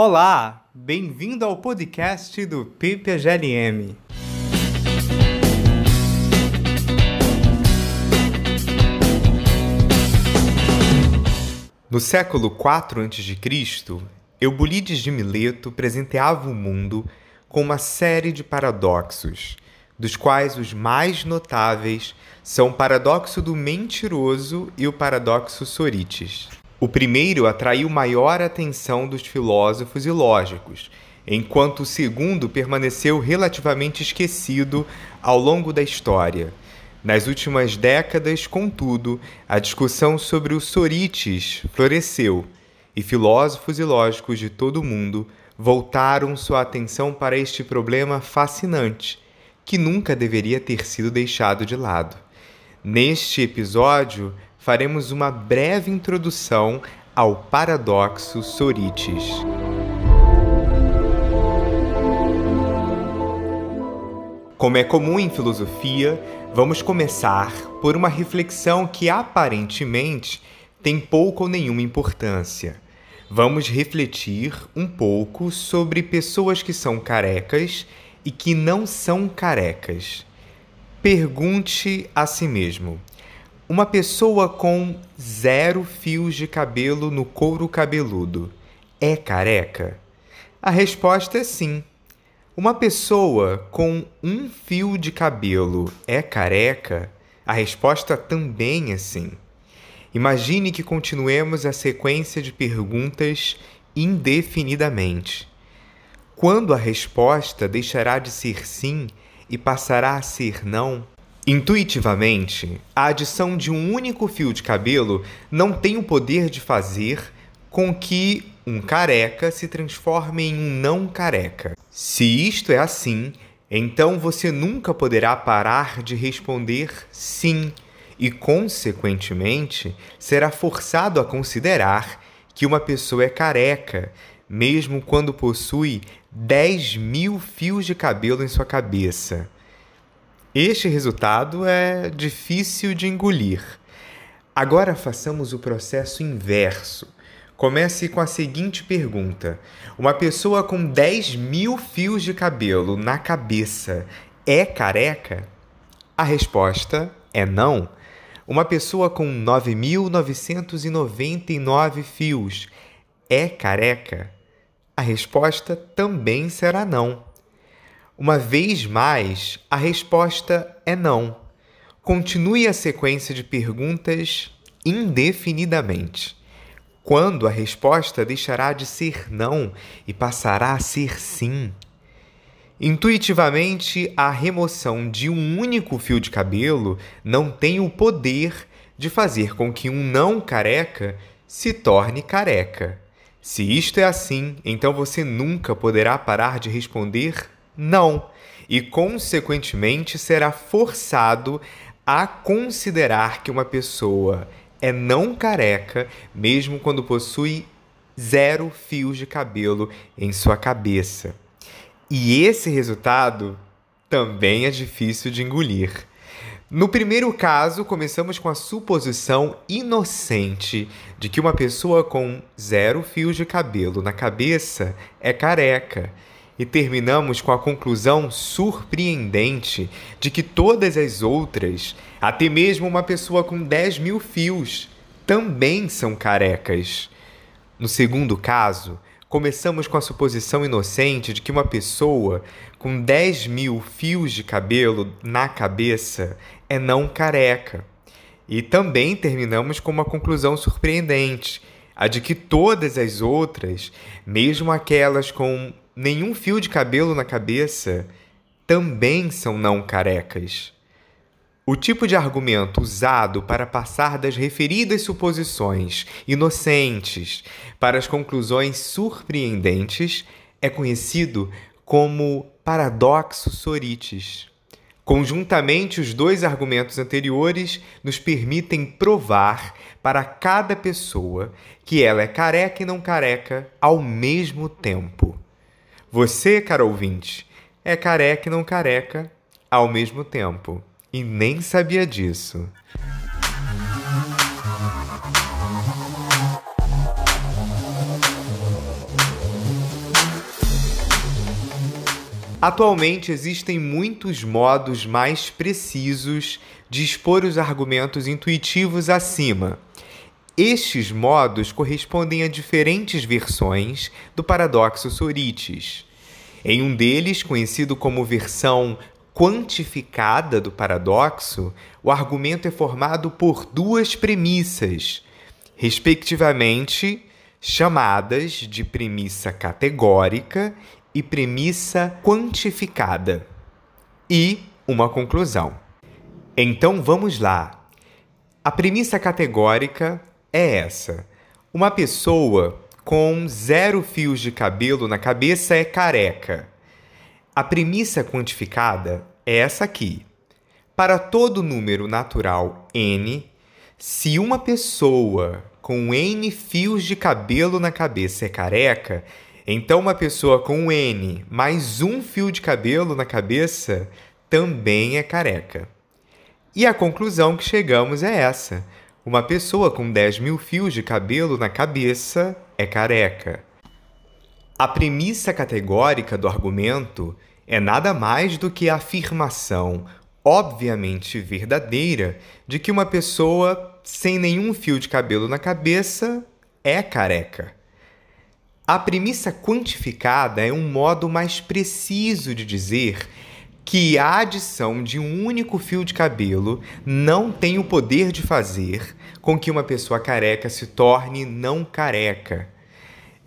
Olá, bem-vindo ao podcast do PPGLM. No século IV a.C., Eubulides de Mileto presenteava o mundo com uma série de paradoxos, dos quais os mais notáveis são o paradoxo do mentiroso e o paradoxo Sorites. O primeiro atraiu maior atenção dos filósofos e lógicos, enquanto o segundo permaneceu relativamente esquecido ao longo da história. Nas últimas décadas, contudo, a discussão sobre o Sorites floresceu e filósofos e lógicos de todo o mundo voltaram sua atenção para este problema fascinante, que nunca deveria ter sido deixado de lado. Neste episódio, faremos uma breve introdução ao paradoxo Sorites. Como é comum em filosofia, vamos começar por uma reflexão que aparentemente tem pouca ou nenhuma importância. Vamos refletir um pouco sobre pessoas que são carecas e que não são carecas. Pergunte a si mesmo: uma pessoa com zero fios de cabelo no couro cabeludo é careca? A resposta é sim. Uma pessoa com um fio de cabelo é careca? A resposta também é sim. Imagine que continuemos a sequência de perguntas indefinidamente. Quando a resposta deixará de ser sim e passará a ser não? Intuitivamente, a adição de um único fio de cabelo não tem o poder de fazer com que um careca se transforme em um não careca. Se isto é assim, então você nunca poderá parar de responder sim e, consequentemente, será forçado a considerar que uma pessoa é careca, mesmo quando possui 10 mil fios de cabelo em sua cabeça. Este resultado é difícil de engolir. Agora façamos o processo inverso. Comece com a seguinte pergunta: Uma pessoa com 10 mil fios de cabelo na cabeça é careca? A resposta é não. Uma pessoa com 9.999 fios é careca? A resposta também será não. Uma vez mais, a resposta é não. Continue a sequência de perguntas indefinidamente. Quando a resposta deixará de ser não e passará a ser sim? Intuitivamente, a remoção de um único fio de cabelo não tem o poder de fazer com que um não careca se torne careca. Se isto é assim, então você nunca poderá parar de responder não, e consequentemente será forçado a considerar que uma pessoa é não careca, mesmo quando possui zero fios de cabelo em sua cabeça. E esse resultado também é difícil de engolir. No primeiro caso, começamos com a suposição inocente de que uma pessoa com zero fios de cabelo na cabeça é careca e terminamos com a conclusão surpreendente de que todas as outras, até mesmo uma pessoa com 10 mil fios, também são carecas. No segundo caso, começamos com a suposição inocente de que uma pessoa com 10 mil fios de cabelo na cabeça é não careca. E também terminamos com uma conclusão surpreendente, a de que todas as outras, mesmo aquelas com nenhum fio de cabelo na cabeça também são não carecas. O tipo de argumento usado para passar das referidas suposições inocentes para as conclusões surpreendentes é conhecido como paradoxo Sorites. Conjuntamente, os dois argumentos anteriores nos permitem provar para cada pessoa que ela é careca e não careca ao mesmo tempo. Você, cara ouvinte, é careca e não careca ao mesmo tempo. E nem sabia disso. Atualmente existem muitos modos mais precisos de expor os argumentos intuitivos acima, estes modos correspondem a diferentes versões do paradoxo Sorites. Em um deles, conhecido como versão quantificada do paradoxo, o argumento é formado por duas premissas, respectivamente chamadas de premissa categórica e premissa quantificada, e uma conclusão. Então vamos lá. A premissa categórica é essa: uma pessoa com zero fios de cabelo na cabeça é careca. A premissa quantificada é essa aqui. Para todo número natural n, se uma pessoa com n fios de cabelo na cabeça é careca, então uma pessoa com n mais um fio de cabelo na cabeça também é careca. E a conclusão que chegamos é essa: uma pessoa com 10 mil fios de cabelo na cabeça é careca. A premissa categórica do argumento é nada mais do que a afirmação, obviamente verdadeira, de que uma pessoa sem nenhum fio de cabelo na cabeça é careca. A premissa quantificada é um modo mais preciso de dizer que a adição de um único fio de cabelo não tem o poder de fazer com que uma pessoa careca se torne não careca.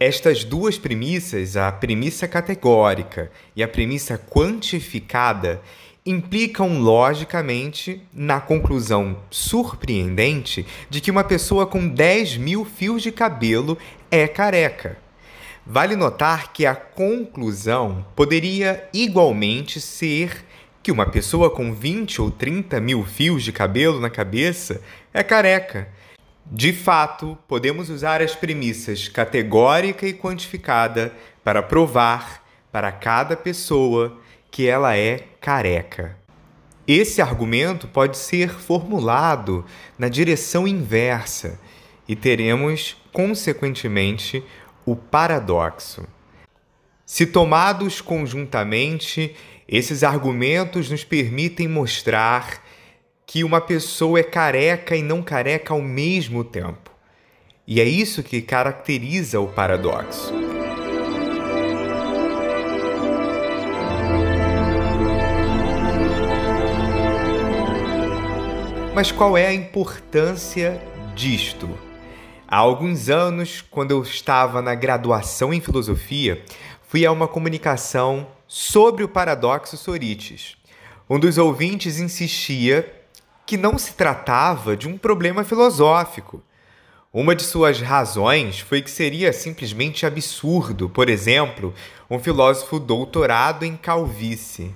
Estas duas premissas, a premissa categórica e a premissa quantificada, implicam logicamente na conclusão surpreendente de que uma pessoa com 10 mil fios de cabelo é careca. Vale notar que a conclusão poderia igualmente ser que uma pessoa com 20 ou 30 mil fios de cabelo na cabeça é careca de fato, podemos usar as premissas categórica e quantificada para provar para cada pessoa que ela é careca. Esse argumento pode ser formulado na direção inversa e teremos, consequentemente, o paradoxo. Se tomados conjuntamente, esses argumentos nos permitem mostrar que uma pessoa é careca e não careca ao mesmo tempo. E é isso que caracteriza o paradoxo. Mas qual é a importância disto? Há alguns anos, quando eu estava na graduação em filosofia, fui a uma comunicação sobre o paradoxo Sorites. Um dos ouvintes insistia que não se tratava de um problema filosófico. Uma de suas razões foi que seria simplesmente absurdo, por exemplo, um filósofo doutorado em calvície.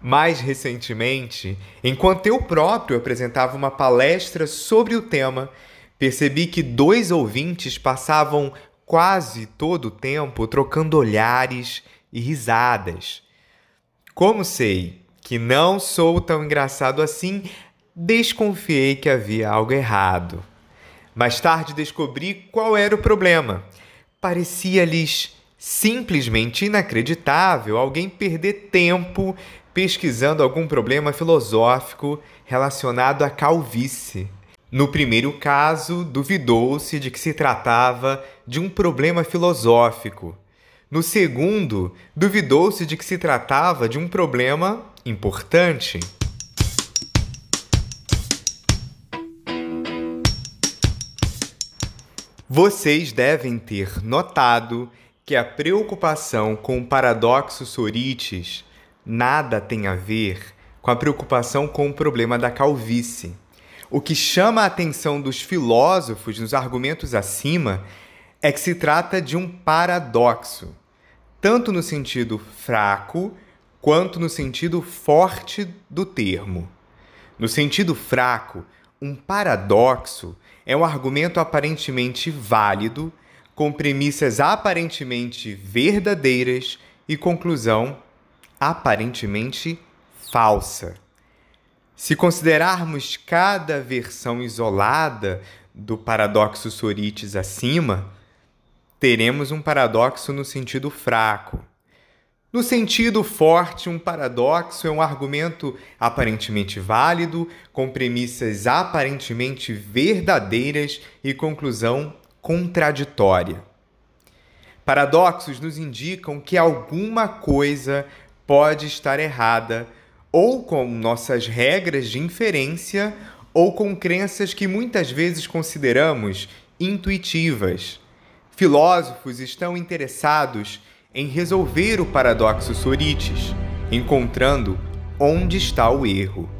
Mais recentemente, enquanto eu próprio apresentava uma palestra sobre o tema, percebi que dois ouvintes passavam quase todo o tempo trocando olhares e risadas. Como sei que não sou tão engraçado assim, desconfiei que havia algo errado. Mais tarde descobri qual era o problema. Parecia-lhes simplesmente inacreditável alguém perder tempo pesquisando algum problema filosófico relacionado à calvície. No primeiro caso, duvidou-se de que se tratava de um problema filosófico. No segundo, duvidou-se de que se tratava de um problema importante. Vocês devem ter notado que a preocupação com o paradoxo Sorites nada tem a ver com a preocupação com o problema da calvície. O que chama a atenção dos filósofos nos argumentos acima é que se trata de um paradoxo, tanto no sentido fraco quanto no sentido forte do termo. No sentido fraco, um paradoxo é um argumento aparentemente válido, com premissas aparentemente verdadeiras e conclusão aparentemente falsa. Se considerarmos cada versão isolada do paradoxo Sorites acima, teremos um paradoxo no sentido fraco. No sentido forte, um paradoxo é um argumento aparentemente válido, com premissas aparentemente verdadeiras e conclusão contraditória. Paradoxos nos indicam que alguma coisa pode estar errada, ou com nossas regras de inferência, ou com crenças que muitas vezes consideramos intuitivas. Filósofos estão interessados em resolver o paradoxo Sorites, encontrando onde está o erro.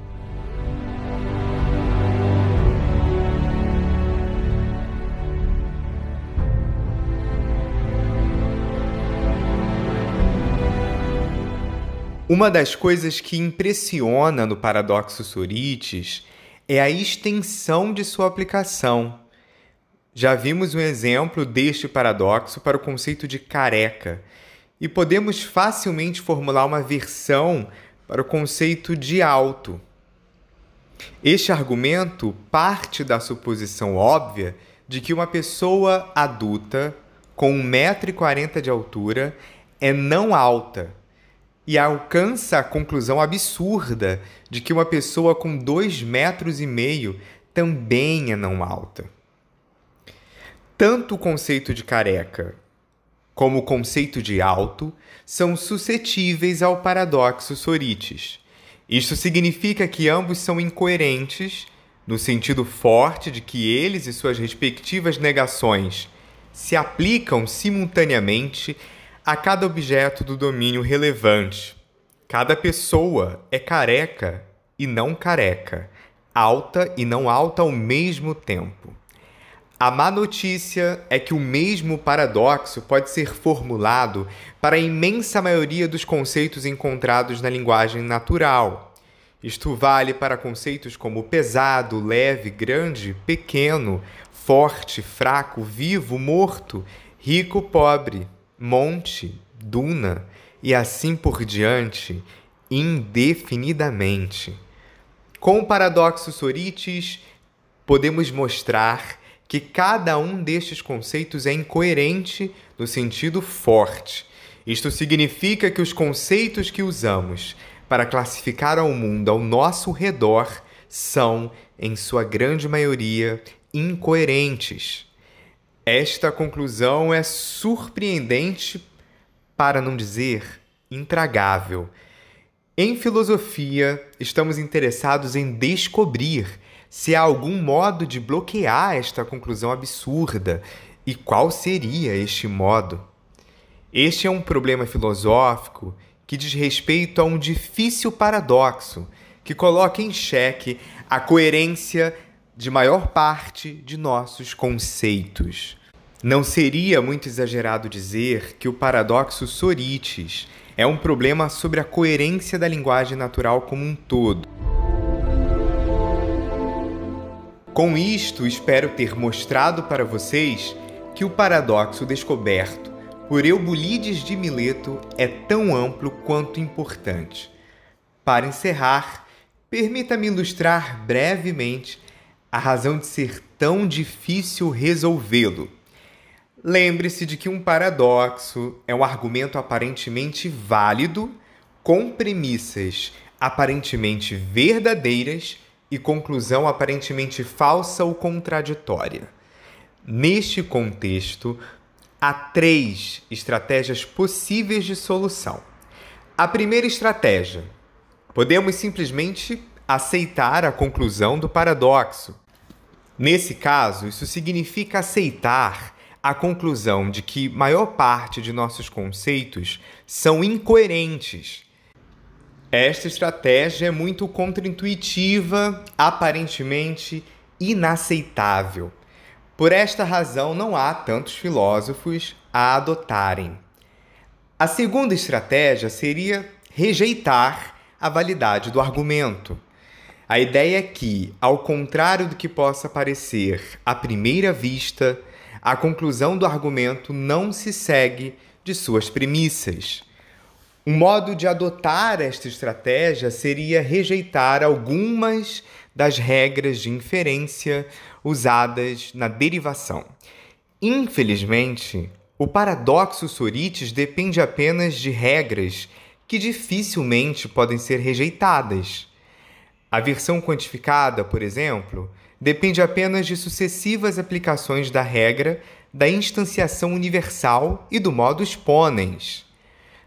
Uma das coisas que impressiona no paradoxo Sorites é a extensão de sua aplicação. Já vimos um exemplo deste paradoxo para o conceito de careca, e podemos facilmente formular uma versão para o conceito de alto. Este argumento parte da suposição óbvia de que uma pessoa adulta com 1,40m de altura é não alta e alcança a conclusão absurda de que uma pessoa com 2,5 metros e meio também é não alta. Tanto o conceito de careca como o conceito de alto, são suscetíveis ao paradoxo Sorites. Isto significa que ambos são incoerentes, no sentido forte de que eles e suas respectivas negações se aplicam simultaneamente a cada objeto do domínio relevante. Cada pessoa é careca e não careca, alta e não alta ao mesmo tempo. A má notícia é que o mesmo paradoxo pode ser formulado para a imensa maioria dos conceitos encontrados na linguagem natural. Isto vale para conceitos como pesado, leve, grande, pequeno, forte, fraco, vivo, morto, rico, pobre, monte, duna e assim por diante, indefinidamente. Com o paradoxo Sorites, podemos mostrar que cada um destes conceitos é incoerente no sentido forte. Isto significa que os conceitos que usamos para classificar o mundo ao nosso redor são, em sua grande maioria, incoerentes. Esta conclusão é surpreendente, para não dizer intragável. Em filosofia, estamos interessados em descobrir se há algum modo de bloquear esta conclusão absurda e qual seria este modo. Este é um problema filosófico que diz respeito a um difícil paradoxo que coloca em xeque a coerência de maior parte de nossos conceitos. Não seria muito exagerado dizer que o paradoxo Sorites é um problema sobre a coerência da linguagem natural como um todo. Com isto, espero ter mostrado para vocês que o paradoxo descoberto por Eubulides de Mileto é tão amplo quanto importante. Para encerrar, permita-me ilustrar brevemente a razão de ser tão difícil resolvê-lo. Lembre-se de que um paradoxo é um argumento aparentemente válido com premissas aparentemente verdadeiras e conclusão aparentemente falsa ou contraditória. Neste contexto, há três estratégias possíveis de solução. A primeira estratégia: podemos simplesmente aceitar a conclusão do paradoxo. Nesse caso, isso significa aceitar a conclusão de que maior parte de nossos conceitos são incoerentes esta estratégia é muito contraintuitiva, aparentemente inaceitável. Por esta razão, não há tantos filósofos a adotarem. A segunda estratégia seria rejeitar a validade do argumento. A ideia é que, ao contrário do que possa parecer à primeira vista, a conclusão do argumento não se segue de suas premissas. Um modo de adotar esta estratégia seria rejeitar algumas das regras de inferência usadas na derivação. Infelizmente, O paradoxo Sorites depende apenas de regras que dificilmente podem ser rejeitadas. A versão quantificada, por exemplo, depende apenas de sucessivas aplicações da regra da instanciação universal e do modus ponens.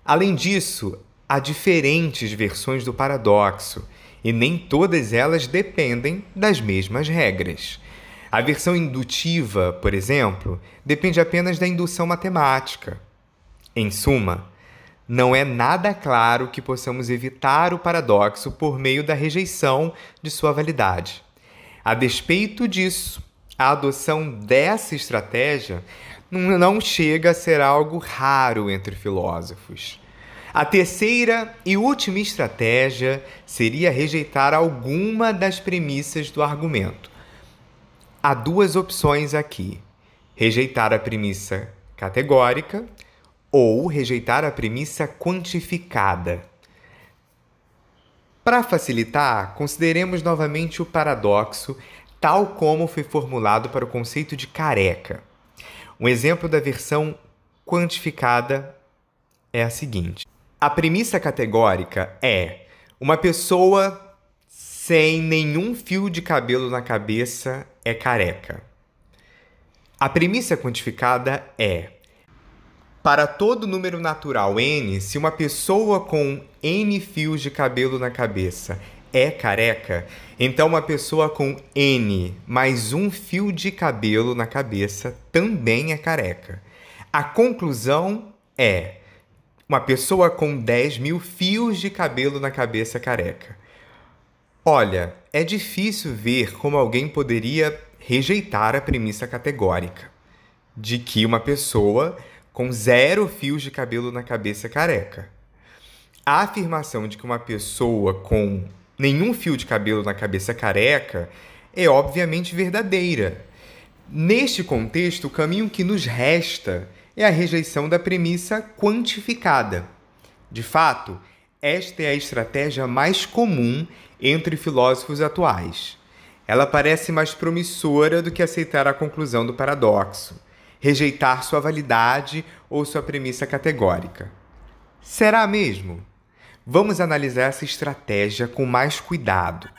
Além disso, há diferentes versões do paradoxo, e nem todas elas dependem das mesmas regras. A versão indutiva, por exemplo, depende apenas da indução matemática. Em suma, não é nada claro que possamos evitar o paradoxo por meio da rejeição de sua validade. A despeito disso, a adoção dessa estratégia não chega a ser algo raro entre filósofos. A terceira e última estratégia seria rejeitar alguma das premissas do argumento. Há duas opções aqui: rejeitar a premissa categórica ou rejeitar a premissa quantificada. Para facilitar, consideremos novamente o paradoxo tal como foi formulado para o conceito de careca. Um exemplo da versão quantificada é a seguinte: a premissa categórica é uma pessoa sem nenhum fio de cabelo na cabeça é careca. A premissa quantificada é para todo número natural n, se uma pessoa com n fios de cabelo na cabeça é careca, então uma pessoa com n mais um fio de cabelo na cabeça também é careca. A conclusão é uma pessoa com 10 mil fios de cabelo na cabeça careca. Olha, é difícil ver como alguém poderia rejeitar a premissa categórica de que uma pessoa com zero fios de cabelo na cabeça careca. A afirmação de que uma pessoa com nenhum fio de cabelo na cabeça careca é obviamente verdadeira. Neste contexto, o caminho que nos resta é a rejeição da premissa quantificada. De fato, esta é a estratégia mais comum entre filósofos atuais. Ela parece mais promissora do que aceitar a conclusão do paradoxo rejeitar sua validade ou sua premissa categórica. Será mesmo? Vamos analisar essa estratégia com mais cuidado.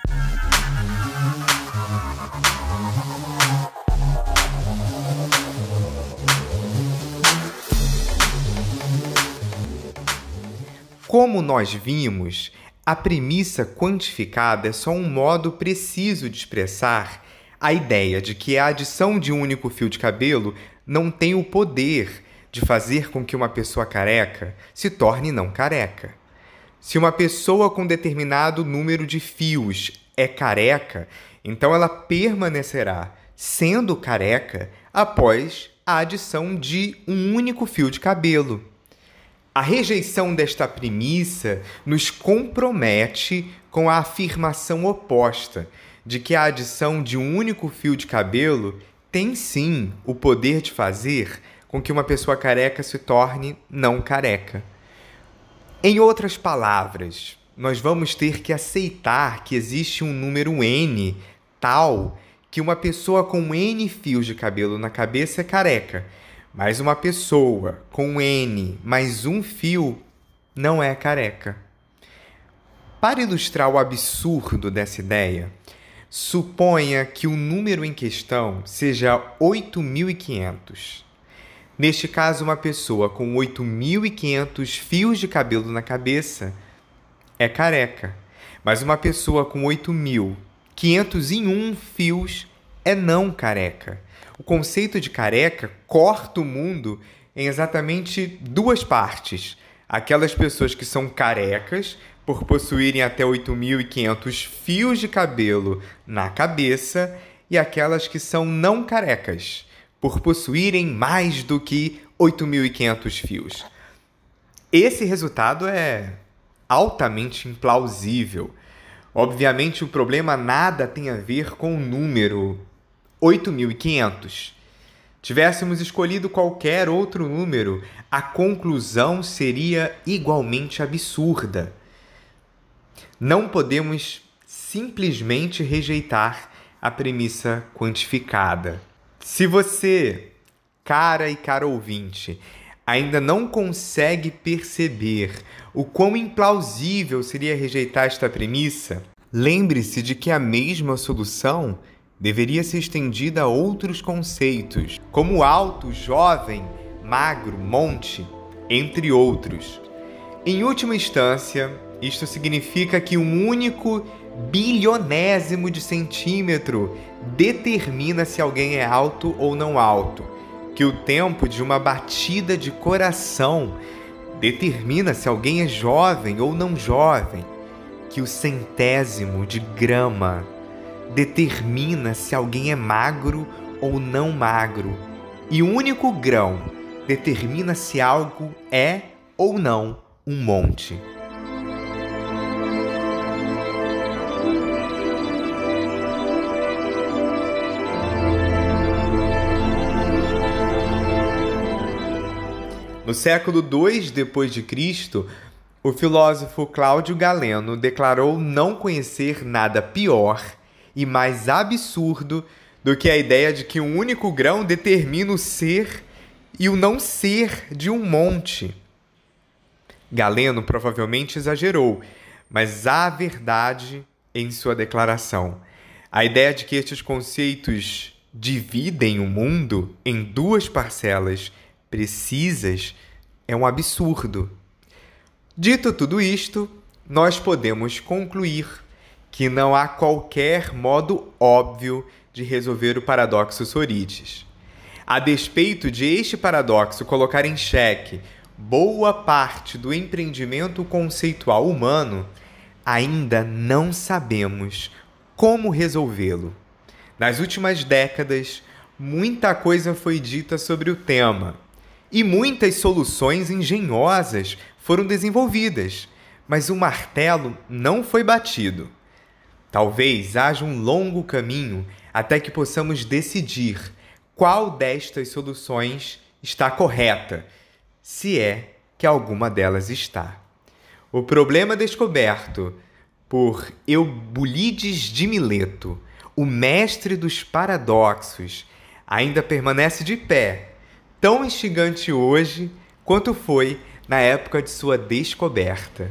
Como nós vimos, a premissa quantificada é só um modo preciso de expressar a ideia de que a adição de um único fio de cabelo não tem o poder de fazer com que uma pessoa careca se torne não careca. Se uma pessoa com determinado número de fios é careca, então ela permanecerá sendo careca após a adição de um único fio de cabelo. A rejeição desta premissa nos compromete com a afirmação oposta de que a adição de um único fio de cabelo tem sim o poder de fazer com que uma pessoa careca se torne não careca. Em outras palavras, nós vamos ter que aceitar que existe um número n tal que uma pessoa com n fios de cabelo na cabeça é careca, mas uma pessoa com n mais um fio não é careca. Para ilustrar o absurdo dessa ideia, Suponha que o número em questão seja 8.500. Neste caso, uma pessoa com 8.500 fios de cabelo na cabeça é careca, mas uma pessoa com 8.501 fios é não careca. O conceito de careca corta o mundo em exatamente duas partes. Aquelas pessoas que são carecas, por possuírem até 8.500 fios de cabelo na cabeça, e aquelas que são não carecas, por possuírem mais do que 8.500 fios. Esse resultado é altamente implausível. Obviamente, o problema nada tem a ver com o número 8.500. Tivéssemos escolhido qualquer outro número, a conclusão seria igualmente absurda. Não podemos simplesmente rejeitar a premissa quantificada. Se você cara e cara ouvinte, ainda não consegue perceber o quão implausível seria rejeitar esta premissa, lembre-se de que a mesma solução deveria ser estendida a outros conceitos, como alto, jovem, magro, monte, entre outros. Em última instância, isto significa que um único bilionésimo de centímetro determina se alguém é alto ou não alto, que o tempo de uma batida de coração determina se alguém é jovem ou não jovem, que o centésimo de grama determina se alguém é magro ou não magro, e o único grão determina se algo é ou não um monte. No século II depois de Cristo, o filósofo Cláudio Galeno declarou não conhecer nada pior e mais absurdo do que a ideia de que um único grão determina o ser e o não ser de um monte. Galeno provavelmente exagerou, mas há verdade em sua declaração. A ideia de que estes conceitos dividem o mundo em duas parcelas precisas é um absurdo. Dito tudo isto, nós podemos concluir que não há qualquer modo óbvio de resolver o paradoxo Sorites. A despeito de este paradoxo colocar em xeque boa parte do empreendimento conceitual humano, ainda não sabemos como resolvê-lo. Nas últimas décadas, muita coisa foi dita sobre o tema e muitas soluções engenhosas foram desenvolvidas, mas o martelo não foi batido. Talvez haja um longo caminho até que possamos decidir qual destas soluções está correta, se é que alguma delas está. O problema descoberto por Eubulides de Mileto, o mestre dos paradoxos, ainda permanece de pé tão instigante hoje quanto foi na época de sua descoberta.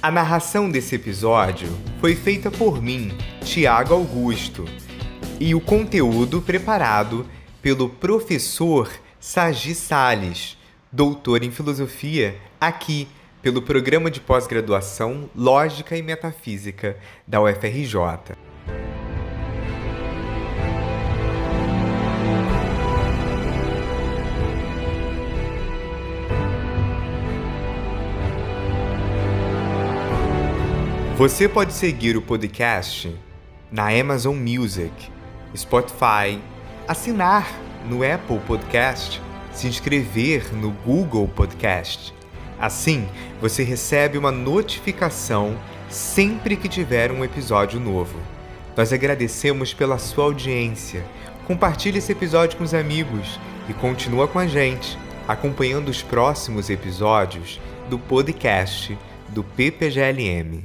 A narração desse episódio foi feita por mim, Tiago Augusto, e o conteúdo preparado pelo professor Sagi Sales, doutor em filosofia, aqui pelo Programa de Pós-Graduação Lógica e Metafísica da UFRJ. Você pode seguir o podcast na Amazon Music, Spotify, assinar no Apple Podcast, se inscrever no Google Podcast Assim, você recebe uma notificação sempre que tiver um episódio novo. Nós agradecemos pela sua audiência. Compartilhe esse episódio com os amigos e continua com a gente, acompanhando os próximos episódios do podcast do PPGLM.